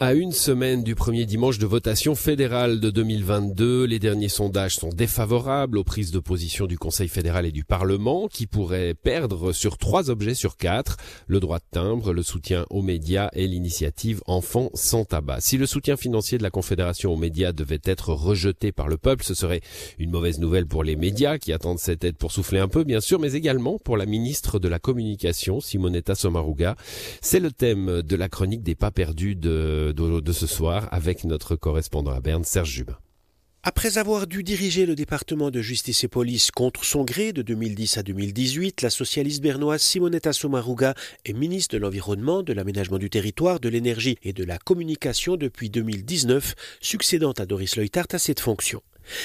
À une semaine du premier dimanche de votation fédérale de 2022, les derniers sondages sont défavorables aux prises de position du Conseil fédéral et du Parlement, qui pourraient perdre sur trois objets sur quatre, le droit de timbre, le soutien aux médias et l'initiative Enfants sans tabac. Si le soutien financier de la Confédération aux médias devait être rejeté par le peuple, ce serait une mauvaise nouvelle pour les médias, qui attendent cette aide pour souffler un peu, bien sûr, mais également pour la ministre de la Communication, Simonetta Sommaruga. C'est le thème de la chronique des pas perdus de de, ce soir avec notre correspondant à Berne, Serge Jubin. Après avoir dû diriger le département de justice et police contre son gré de 2010 à 2018, la socialiste bernoise Simonetta Sommaruga est ministre de l'Environnement, de l'Aménagement du Territoire, de l'Énergie et de la Communication depuis 2019, succédant à Doris Leuthart à cette fonction.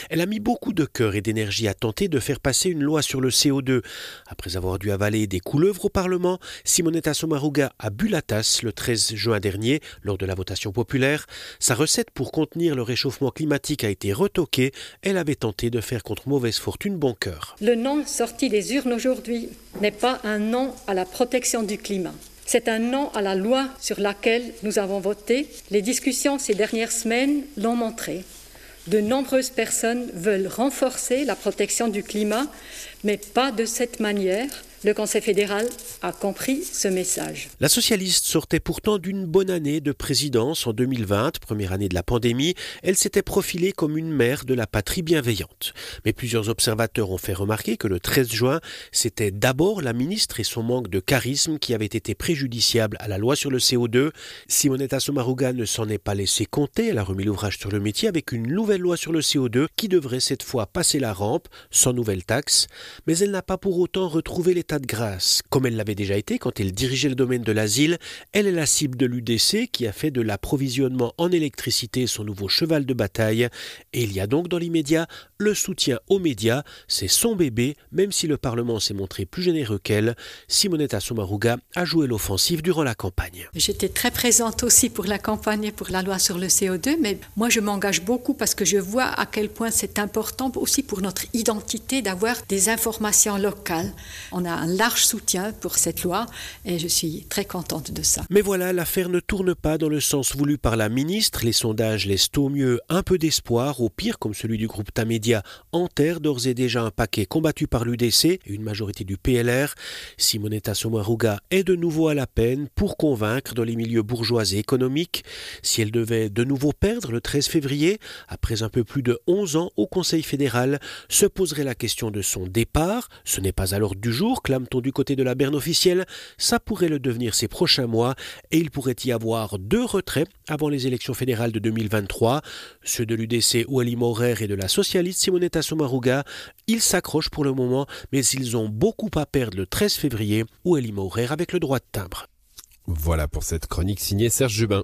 Elle a mis beaucoup de cœur et d'énergie à tenter de faire passer une loi sur le CO2. Après avoir dû avaler des couleuvres au Parlement, Simonetta Sommaruga a bu la tasse le 13 juin dernier, lors de la votation populaire. Sa recette pour contenir le réchauffement climatique a été Elle avait tenté de faire contre mauvaise fortune bon cœur. Le non sorti des urnes aujourd'hui n'est pas un non à la protection du climat. C'est un non à la loi sur laquelle nous avons voté. Les discussions ces dernières semaines l'ont montré. De nombreuses personnes veulent renforcer la protection du climat, mais pas de cette manière. Le Conseil fédéral a compris ce message. La socialiste sortait pourtant d'une bonne année de présidence en 2020, première année de la pandémie. Elle s'était profilée comme une mère de la patrie bienveillante. Mais plusieurs observateurs ont fait remarquer que le 13 juin, c'était d'abord la ministre et son manque de charisme qui avaient été préjudiciables à la loi sur le CO2. Simonetta Sommaruga ne s'en est pas laissé compter. Elle a remis l'ouvrage sur le métier avec une nouvelle loi sur le CO2 qui devrait cette fois passer la rampe sans nouvelle taxe. Mais elle n'a pas pour autant retrouvé les de grâce. Comme elle l'avait déjà été quand elle dirigeait le domaine de l'asile, elle est la cible de l'UDC qui a fait de l'approvisionnement en électricité son nouveau cheval de bataille. Et il y a donc dans l'immédiat le soutien aux médias. C'est son bébé, même si le Parlement s'est montré plus généreux qu'elle. Simonetta Sommaruga a joué l'offensive durant la campagne. J'étais très présente aussi pour la campagne et pour la loi sur le CO2, mais moi je m'engage beaucoup parce que je vois à quel point c'est important aussi pour notre identité d'avoir des informations locales. On a un large soutien pour cette loi et je suis très contente de ça. Mais voilà, l'affaire ne tourne pas dans le sens voulu par la ministre. Les sondages laissent au mieux un peu d'espoir, au pire, comme celui du groupe Tamedia, enterre d'ores et déjà un paquet combattu par l'UDC et une majorité du PLR. Simonetta Sommaruga est de nouveau à la peine pour convaincre dans les milieux bourgeois et économiques. Si elle devait de nouveau perdre le 13 février, après un peu plus de 11 ans au Conseil fédéral, se poserait la question de son départ. Ce n'est pas à l'ordre du jour, du côté de la Berne officielle, ça pourrait le devenir ces prochains mois et il pourrait y avoir deux retraits avant les élections fédérales de 2023, ceux de l'UDC Ouali Maurer et de la socialiste Simonetta Sommaruga. Ils s'accrochent pour le moment, mais ils ont beaucoup à perdre le 13 février Ouali Maurer avec le droit de timbre. Voilà pour cette chronique signée Serge Jubin.